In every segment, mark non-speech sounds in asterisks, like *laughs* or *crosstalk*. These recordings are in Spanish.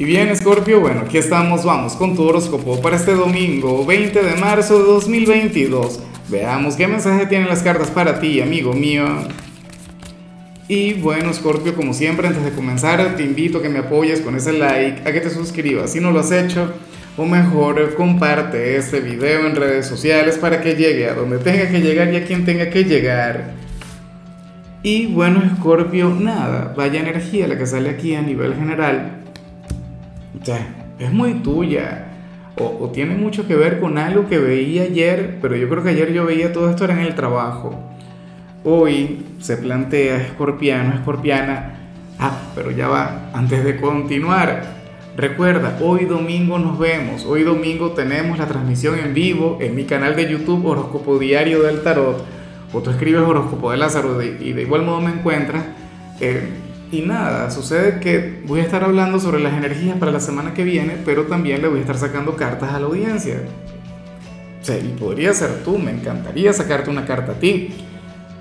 Y bien, Scorpio, bueno, aquí estamos, vamos con tu horóscopo para este domingo, 20 de marzo de 2022. Veamos qué mensaje tienen las cartas para ti, amigo mío. Y bueno, Scorpio, como siempre, antes de comenzar, te invito a que me apoyes con ese like, a que te suscribas si no lo has hecho, o mejor, comparte este video en redes sociales para que llegue a donde tenga que llegar y a quien tenga que llegar. Y bueno, Scorpio, nada, vaya energía la que sale aquí a nivel general o sea, es muy tuya. O, tiene mucho que ver con algo que veía ayer, pero yo creo que ayer yo veía todo esto era en el trabajo. Hoy se plantea escorpiano, escorpiana. Ah, pero ya va, antes de continuar, recuerda, hoy domingo nos vemos. Hoy domingo tenemos la transmisión en vivo en mi canal de YouTube Horóscopo Diario del Tarot. O tú escribes Horóscopo de Lázaro y de igual modo me encuentras. Eh, y nada, sucede que voy a estar hablando sobre las energías para la semana que viene, pero también le voy a estar sacando cartas a la audiencia. O sea, y podría ser tú, me encantaría sacarte una carta a ti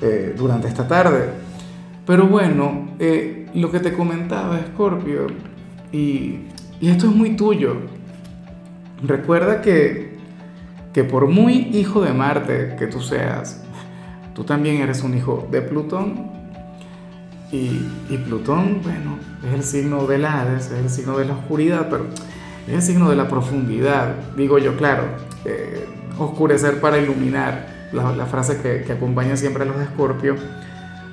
eh, durante esta tarde. Pero bueno, eh, lo que te comentaba, Scorpio, y, y esto es muy tuyo. Recuerda que, que por muy hijo de Marte que tú seas, tú también eres un hijo de Plutón y, Plutón, bueno, es el signo del Hades, es el signo de la oscuridad, pero es el signo de la profundidad. Digo yo, claro, eh, oscurecer para iluminar, la, frase que, que, acompaña siempre a los de.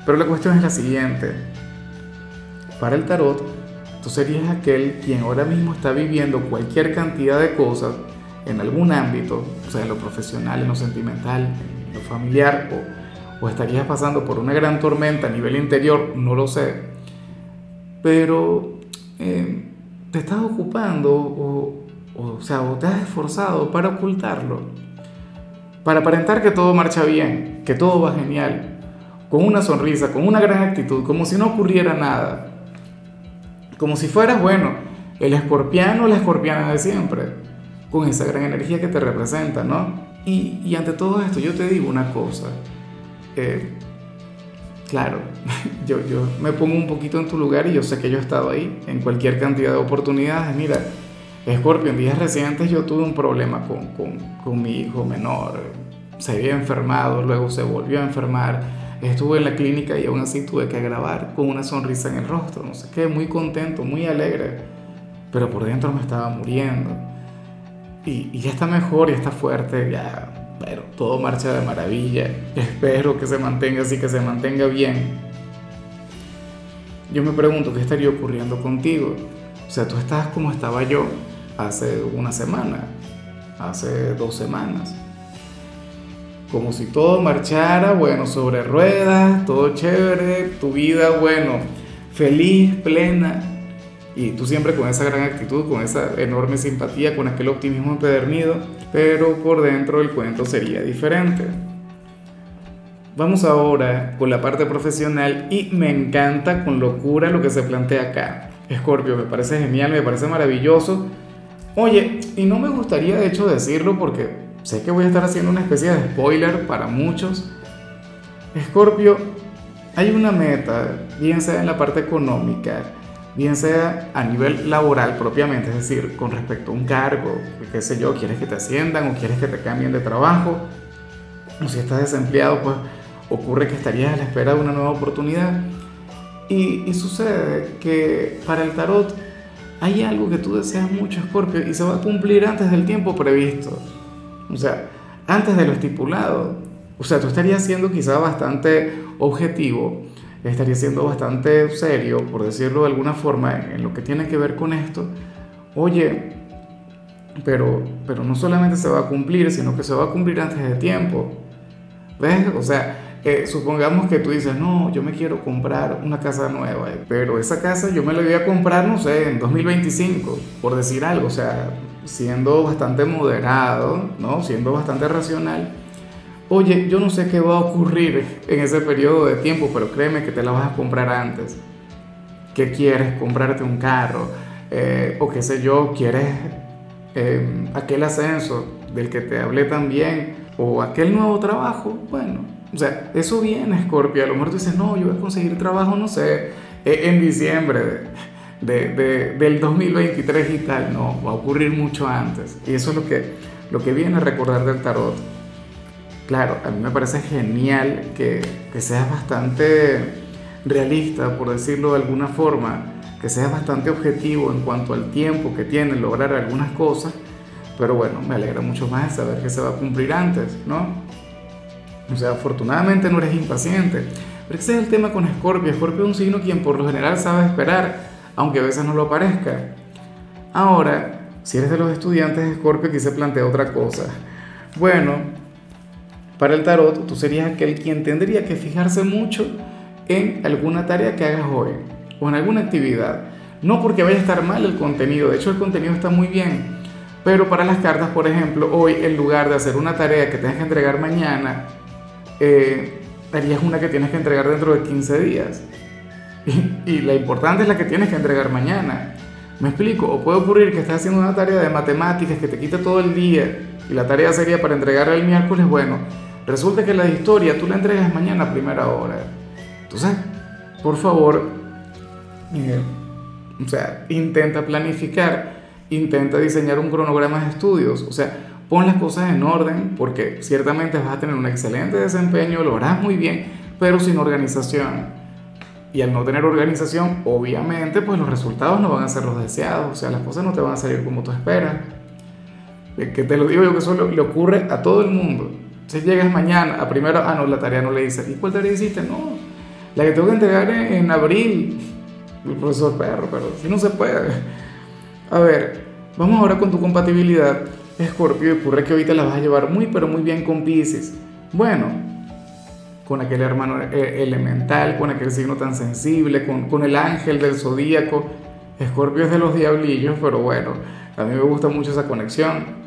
Pero la cuestión es la siguiente. Para el tarot, tú serías aquel quien ahora mismo está viviendo cualquier cantidad de cosas en algún ámbito, o sea, en lo profesional, en lo sentimental, en lo familiar o o estarías pasando por una gran tormenta a nivel interior, no lo sé, pero eh, te estás ocupando o, o, sea, o te has esforzado para ocultarlo, para aparentar que todo marcha bien, que todo va genial, con una sonrisa, con una gran actitud, como si no ocurriera nada, como si fueras, bueno, el escorpiano o la escorpiana de siempre, con esa gran energía que te representa, ¿no? Y, y ante todo esto yo te digo una cosa, claro, *laughs* yo, yo me pongo un poquito en tu lugar y yo sé que yo he estado ahí en cualquier cantidad de oportunidades. Mira, Scorpio, en días recientes yo tuve un problema con, con, con mi hijo menor. Se había enfermado, luego se volvió a enfermar. Estuve en la clínica y aún así tuve que grabar con una sonrisa en el rostro. No sé qué, muy contento, muy alegre. Pero por dentro me estaba muriendo. Y, y ya está mejor, y está fuerte, ya pero todo marcha de maravilla. Espero que se mantenga así, que se mantenga bien. Yo me pregunto qué estaría ocurriendo contigo. O sea, tú estás como estaba yo hace una semana, hace dos semanas. Como si todo marchara, bueno, sobre ruedas, todo chévere, tu vida, bueno, feliz, plena. Y tú siempre con esa gran actitud, con esa enorme simpatía, con aquel optimismo empedernido pero por dentro el cuento sería diferente. Vamos ahora con la parte profesional y me encanta con locura lo que se plantea acá. Scorpio, me parece genial, me parece maravilloso. Oye, y no me gustaría de hecho decirlo porque sé que voy a estar haciendo una especie de spoiler para muchos. Scorpio, hay una meta, bien en la parte económica, bien sea a nivel laboral propiamente, es decir, con respecto a un cargo, qué sé yo, quieres que te asciendan o quieres que te cambien de trabajo, o si estás desempleado, pues ocurre que estarías a la espera de una nueva oportunidad. Y, sucede que para el tarot hay algo que tú deseas mucho, Scorpio, y se va a cumplir antes del tiempo previsto. O sea, antes de lo estipulado. O sea, tú estarías siendo quizá bastante objetivo estaría siendo bastante serio, por decirlo de alguna forma, en lo que tiene que ver con esto, oye, pero, pero no solamente se va a cumplir, sino que se va a cumplir antes de tiempo. ¿Ves? O sea, eh, supongamos que tú dices, no, yo me quiero comprar una casa nueva, pero esa casa yo me la voy a comprar, no sé, en 2025, por decir algo, o sea, siendo bastante moderado, ¿no? Siendo bastante racional oye, yo no sé qué va a ocurrir en ese periodo de tiempo, pero créeme que te la vas a comprar antes. ¿Qué quieres? Comprarte un carro. Eh, o qué sé yo, quieres em, aquel ascenso del que te hablé también. O aquel nuevo trabajo. Bueno, o sea, eso viene, Scorpio. A lo mejor tú dices, no, yo voy a conseguir trabajo, no sé, e, en diciembre de, del 2023 y tal, no, va a ocurrir mucho antes. Y eso es lo que, lo que viene a recordar del tarot. Claro, a mí me parece genial que, que seas bastante realista, por decirlo de alguna forma, que seas bastante objetivo en cuanto al tiempo que tiene lograr algunas cosas, pero bueno, me alegra mucho más saber que se va a cumplir antes, ¿no? O sea, afortunadamente no eres impaciente. Pero ese es el tema con Scorpio. Scorpio es un signo quien por lo general sabe esperar, aunque a veces no lo parezca. Ahora, si eres de los estudiantes de Scorpio, aquí se plantea otra cosa. Bueno, para el tarot, tú serías aquel quien tendría que fijarse mucho en alguna tarea que hagas hoy o en alguna actividad. No porque vaya a estar mal el contenido, de hecho el contenido está muy bien, pero para las cartas, por ejemplo, hoy en lugar de hacer una tarea que tengas que entregar mañana, eh, harías una que tienes que entregar dentro de 15 días. Y, la importante es la que tienes que entregar mañana. ¿Me explico? O puede ocurrir que estés haciendo una tarea de matemáticas que te quita todo el día y la tarea sería para entregarla el miércoles. Bueno, resulta que la historia tú la entregas mañana a primera hora. Entonces, por favor, o sea, intenta planificar, intenta diseñar un cronograma de estudios, o sea, pon las cosas en orden porque ciertamente vas a tener un excelente desempeño, lo harás muy bien, pero sin organización. Y al no tener organización, obviamente, pues los resultados no van a ser los deseados, o sea, las cosas no te van a salir como tú esperas. Que te lo digo yo que eso le ocurre a todo el mundo. Si llegas mañana a primero, ah, no, la tarea no le hice. ¿Y cuál tarea hiciste? No, la que tengo que entregar en abril el profesor perro, pero si no se puede. A ver, vamos ahora con tu compatibilidad, Escorpio, ocurre que ahorita la vas a llevar muy, pero muy bien con Pisces. Bueno, con aquel hermano eh, elemental, con aquel signo tan sensible, con, con el ángel del zodíaco. Escorpio es de los diablillos, pero bueno, a mí me gusta mucho esa conexión.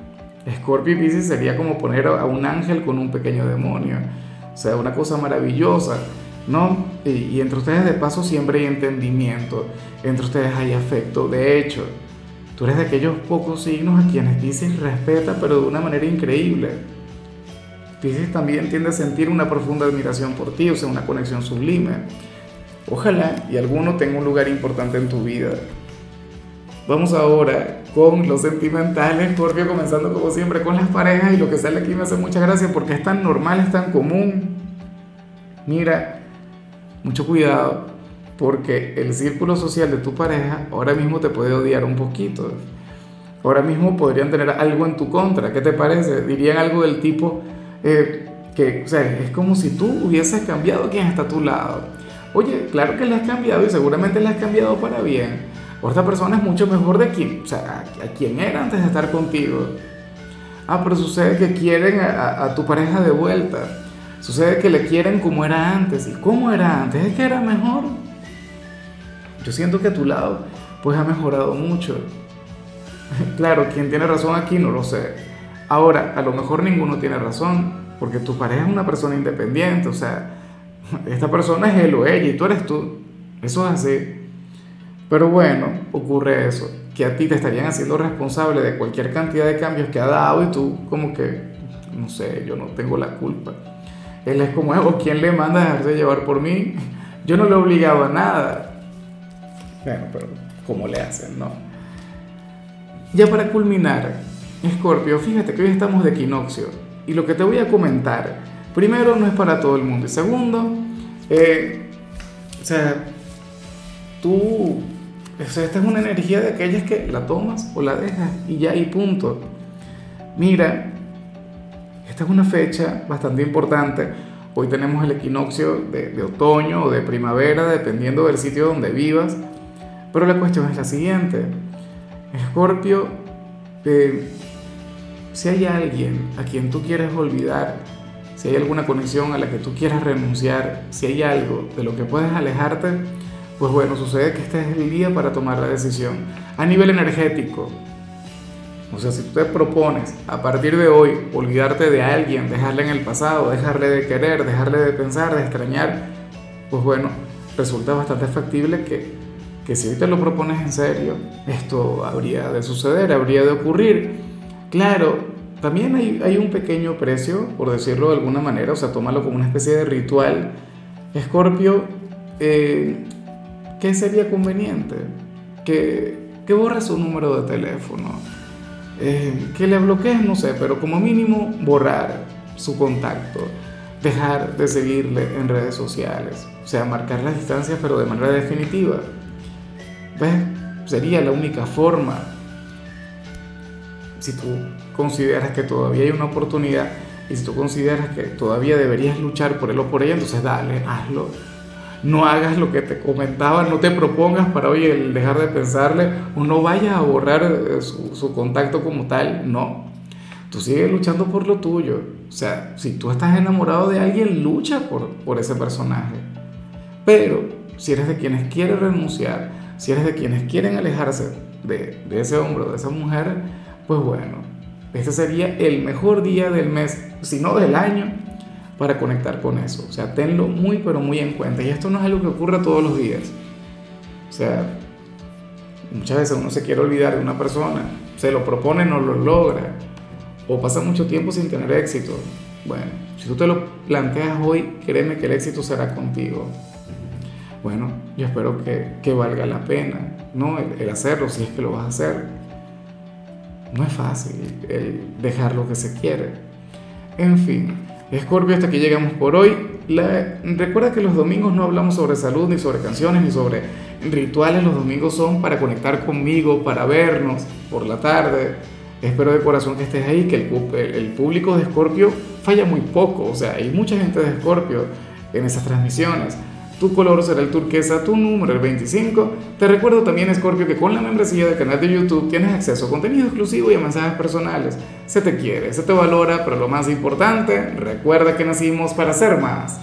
Escorpio y Pisces sería como poner a un ángel con un pequeño demonio. O sea, una cosa maravillosa. ¿no? Y, entre ustedes de paso siempre hay entendimiento, entre ustedes hay afecto. De hecho, tú eres de aquellos pocos signos a quienes Pisces respeta, pero de una manera increíble. Pisces también tiende a sentir una profunda admiración por ti, o sea, una conexión sublime. Ojalá y alguno tenga un lugar importante en tu vida. Vamos ahora con los sentimentales, Scorpio, comenzando como siempre con las parejas y lo que sale aquí me hace mucha gracia porque es tan normal, es tan común. Mira, mucho cuidado porque el círculo social de tu pareja ahora mismo te puede odiar un poquito. Ahora mismo podrían tener algo en tu contra. ¿Qué te parece? Dirían algo del tipo eh, que, o sea, es como si tú hubieses cambiado quien está a tu lado. Oye, claro que le has cambiado y seguramente le has cambiado para bien. O esta persona es mucho mejor de quien, o sea, a, quien era antes de estar contigo. Ah, pero sucede que quieren a tu pareja de vuelta Sucede que le quieren como era antes. ¿Y cómo era antes? Es que era mejor. Yo siento que a tu lado pues ha mejorado mucho. *laughs* claro, ¿quién tiene razón aquí? No lo sé. Ahora, a lo mejor ninguno tiene razón, porque tu pareja es una persona independiente, o sea, *laughs* esta persona es él o ella y tú eres tú. Eso es así. Pero bueno, ocurre eso, que a ti te estarían haciendo responsable de cualquier cantidad de cambios que ha dado y tú como que, no sé, yo no tengo la culpa. Él es como, o ¿quién le manda a dejarse llevar por mí? *laughs* Yo no le he obligado a nada. Bueno, pero ¿cómo le hacen, no? Ya para culminar, Escorpio, fíjate que hoy estamos de equinoccio. Y lo que te voy a comentar, primero, no es para todo el mundo. Y segundo, eh, o sea, tú, esta es una energía de aquellas que la tomas o la dejas y ya y punto. Mira, esta es una fecha bastante importante. Hoy tenemos el equinoccio de, otoño o de primavera, dependiendo del sitio donde vivas. Pero la cuestión es la siguiente. Escorpio, si hay alguien a quien tú quieres olvidar, si hay alguna conexión a la que tú quieras renunciar, si hay algo de lo que puedes alejarte, pues bueno, sucede que este es el día para tomar la decisión. A nivel energético, o sea, si tú te propones a partir de hoy olvidarte de alguien, dejarle en el pasado, dejarle de querer, dejarle de pensar, de extrañar, pues bueno, resulta bastante factible que, que si hoy te lo propones en serio, esto habría de suceder, habría de ocurrir. Claro, también hay, hay un pequeño precio, por decirlo de alguna manera, o sea, tómalo como una especie de ritual. Escorpio, eh, ¿qué sería conveniente? que, que borres su número de teléfono, eh, que le bloquees, no sé, pero como mínimo borrar su contacto, dejar de seguirle en redes sociales, o sea, marcar la distancia pero de manera definitiva. ¿Ves? Sería la única forma. Si tú consideras que todavía hay una oportunidad y si tú consideras que todavía deberías luchar por él o por ella, entonces dale, hazlo. No hagas lo que te comentaba, no te propongas para hoy el dejar de pensarle o no vayas a borrar eh, su, contacto como tal, no. Tú sigues luchando por lo tuyo. O sea, si tú estás enamorado de alguien, lucha por, por ese personaje. Pero si eres de quienes quieren renunciar, si eres de quienes quieren alejarse de, de ese hombre o de esa mujer, pues bueno, este sería el mejor día del mes, si no del año, para conectar con eso. O sea, tenlo muy, pero muy en cuenta. Y esto no es algo que ocurra todos los días. O sea, muchas veces uno se quiere olvidar de una persona, se lo propone, no lo logra, o pasa mucho tiempo sin tener éxito. Bueno, si tú te lo planteas hoy, créeme que el éxito será contigo. Bueno, yo espero que, que valga la pena, ¿no? El, el hacerlo, si es que lo vas a hacer. No es fácil el dejar lo que se quiere. En fin, Scorpio, hasta aquí llegamos por hoy. Recuerda que los domingos no hablamos sobre salud, ni sobre canciones, ni sobre rituales. Los domingos son para conectar conmigo, para vernos por la tarde. Espero de corazón que estés ahí, que el, público de Scorpio falla muy poco. O sea, hay mucha gente de Scorpio en esas transmisiones. Tu color será el turquesa, tu número el 25. Te recuerdo también, Scorpio, que con la membresía del canal de YouTube tienes acceso a contenido exclusivo y a mensajes personales. Se te quiere, se te valora, pero lo más importante, recuerda que nacimos para ser más.